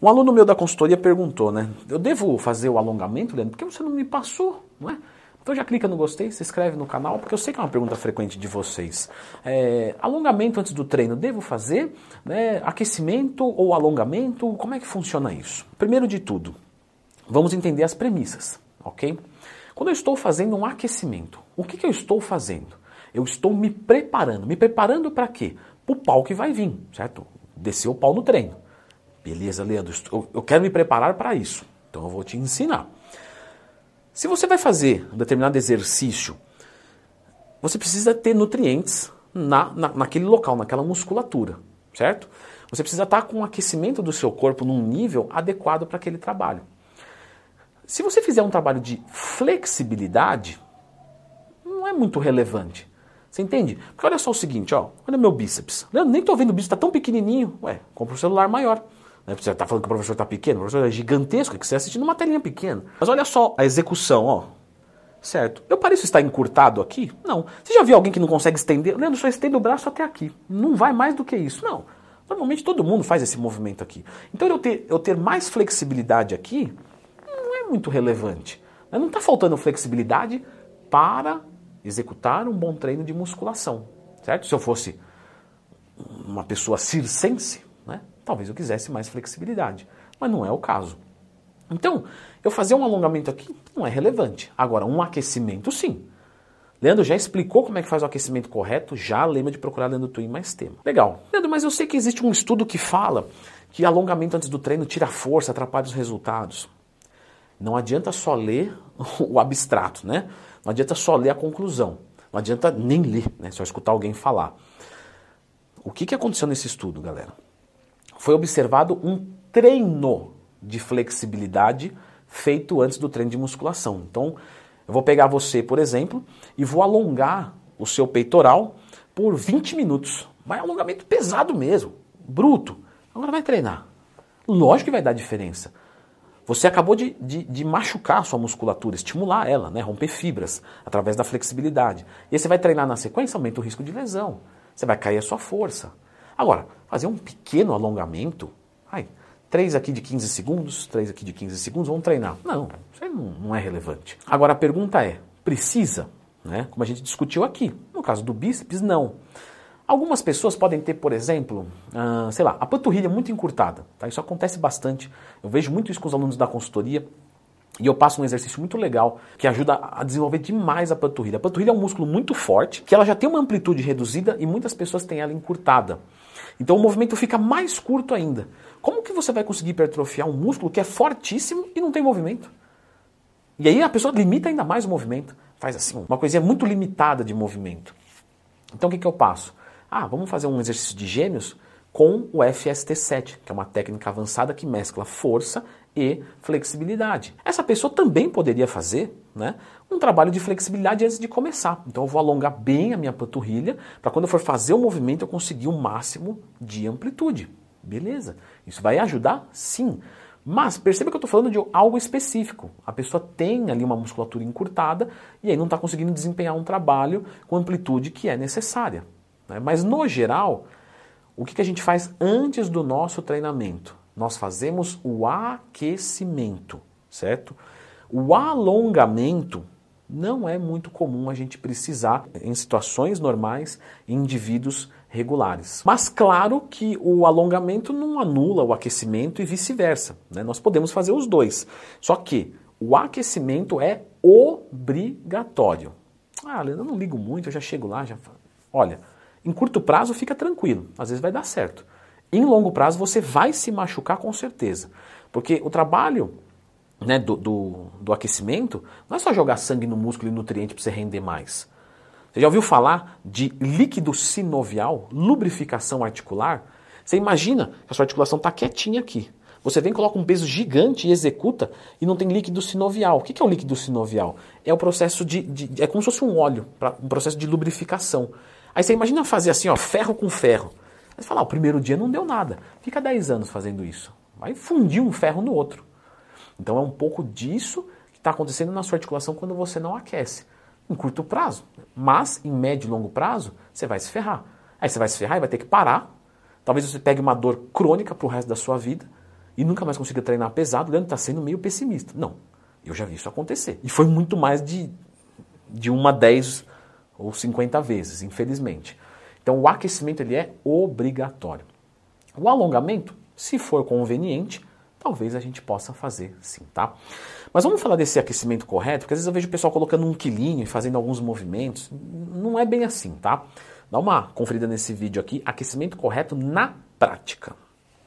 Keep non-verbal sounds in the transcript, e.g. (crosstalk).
Um aluno meu da consultoria perguntou, né? Eu devo fazer o alongamento, Leandro? Porque você não me passou, não é? Então já clica no gostei, se inscreve no canal, porque eu sei que é uma pergunta frequente de vocês. É, alongamento antes do treino, devo fazer? Né? Aquecimento ou alongamento? Como é que funciona isso? Primeiro de tudo, vamos entender as premissas, ok? Quando eu estou fazendo um aquecimento, o que, que eu estou fazendo? Eu estou me preparando. Me preparando para quê? Para o pau que vai vir, certo? Descer o pau no treino. Beleza, Leandro, eu quero me preparar para isso. Então eu vou te ensinar. Se você vai fazer um determinado exercício, você precisa ter nutrientes na, na, naquele local, naquela musculatura, certo? Você precisa estar com o aquecimento do seu corpo num nível adequado para aquele trabalho. Se você fizer um trabalho de flexibilidade, não é muito relevante. Você entende? Porque olha só o seguinte, ó, olha meu bíceps. Eu nem estou vendo o bíceps, está tão pequenininho. Ué, compra um celular maior. Né? Você está falando que o professor está pequeno, o professor é gigantesco, que você está assistindo uma telinha pequena. Mas olha só a execução, ó. Certo. Eu pareço estar encurtado aqui? Não. Você já viu alguém que não consegue estender? Leandro, só estende o braço até aqui. Não vai mais do que isso. Não. Normalmente todo mundo faz esse movimento aqui. Então eu ter, eu ter mais flexibilidade aqui não é muito relevante. Não está faltando flexibilidade para executar um bom treino de musculação. Certo? Se eu fosse uma pessoa circense, Talvez eu quisesse mais flexibilidade, mas não é o caso. Então, eu fazer um alongamento aqui não é relevante. Agora, um aquecimento, sim. Leandro já explicou como é que faz o aquecimento correto, já lembra de procurar Leandro Twin mais tema. Legal. Leandro, mas eu sei que existe um estudo que fala que alongamento antes do treino tira força, atrapalha os resultados. Não adianta só ler (laughs) o abstrato, né? Não adianta só ler a conclusão. Não adianta nem ler, né? Só escutar alguém falar. O que, que aconteceu nesse estudo, galera? Foi observado um treino de flexibilidade feito antes do treino de musculação. Então, eu vou pegar você, por exemplo, e vou alongar o seu peitoral por 20 minutos. Vai alongamento pesado mesmo, bruto. Agora vai treinar. Lógico que vai dar diferença. Você acabou de, de, de, machucar a sua musculatura, estimular ela, né? romper fibras através da flexibilidade. E aí você vai treinar na sequência, aumenta o risco de lesão. Você vai cair a sua força. Agora, fazer um pequeno alongamento, ai, três aqui de 15 segundos, três aqui de 15 segundos, vamos treinar. Não, isso aí não, é relevante. Agora a pergunta é, precisa? Né? Como a gente discutiu aqui. No caso do bíceps, não. Algumas pessoas podem ter, por exemplo, uh, sei lá, a panturrilha muito encurtada. Tá? Isso acontece bastante. Eu vejo muito isso com os alunos da consultoria. E eu passo um exercício muito legal que ajuda a desenvolver demais a panturrilha. A panturrilha é um músculo muito forte, que ela já tem uma amplitude reduzida e muitas pessoas têm ela encurtada. Então o movimento fica mais curto ainda. Como que você vai conseguir hipertrofiar um músculo que é fortíssimo e não tem movimento? E aí a pessoa limita ainda mais o movimento. Faz assim, uma coisinha muito limitada de movimento. Então o que, que eu passo? Ah, vamos fazer um exercício de gêmeos com o FST7, que é uma técnica avançada que mescla força e flexibilidade. Essa pessoa também poderia fazer né, um trabalho de flexibilidade antes de começar. Então eu vou alongar bem a minha panturrilha para quando eu for fazer o movimento eu conseguir o máximo de amplitude. Beleza? Isso vai ajudar? Sim. Mas perceba que eu estou falando de algo específico. A pessoa tem ali uma musculatura encurtada e aí não está conseguindo desempenhar um trabalho com amplitude que é necessária. Né? Mas no geral, o que, que a gente faz antes do nosso treinamento? Nós fazemos o aquecimento, certo? O alongamento não é muito comum a gente precisar em situações normais em indivíduos regulares. Mas claro que o alongamento não anula o aquecimento e vice-versa. Né? Nós podemos fazer os dois. Só que o aquecimento é obrigatório. Ah, eu não ligo muito, eu já chego lá, já. Olha, em curto prazo fica tranquilo, às vezes vai dar certo. Em longo prazo você vai se machucar com certeza. Porque o trabalho né, do, do, do aquecimento não é só jogar sangue no músculo e nutriente para você render mais. Você já ouviu falar de líquido sinovial, lubrificação articular? Você imagina que a sua articulação está quietinha aqui. Você vem, coloca um peso gigante e executa e não tem líquido sinovial. O que é o líquido sinovial? É o processo de, de é como se fosse um óleo, um processo de lubrificação. Aí você imagina fazer assim, ó, ferro com ferro. Aí você fala, ah, o primeiro dia não deu nada. Fica 10 anos fazendo isso. Vai fundir um ferro no outro. Então é um pouco disso que está acontecendo na sua articulação quando você não aquece. Em curto prazo. Mas em médio e longo prazo, você vai se ferrar. Aí você vai se ferrar e vai ter que parar. Talvez você pegue uma dor crônica para o resto da sua vida. e nunca mais consiga treinar pesado, o Leandro está sendo meio pessimista. Não, eu já vi isso acontecer. E foi muito mais de, de uma 10 ou 50 vezes, infelizmente. Então o aquecimento ele é obrigatório. O alongamento, se for conveniente, talvez a gente possa fazer sim, tá? Mas vamos falar desse aquecimento correto, porque às vezes eu vejo o pessoal colocando um quilinho e fazendo alguns movimentos. Não é bem assim, tá? Dá uma conferida nesse vídeo aqui, aquecimento correto na prática.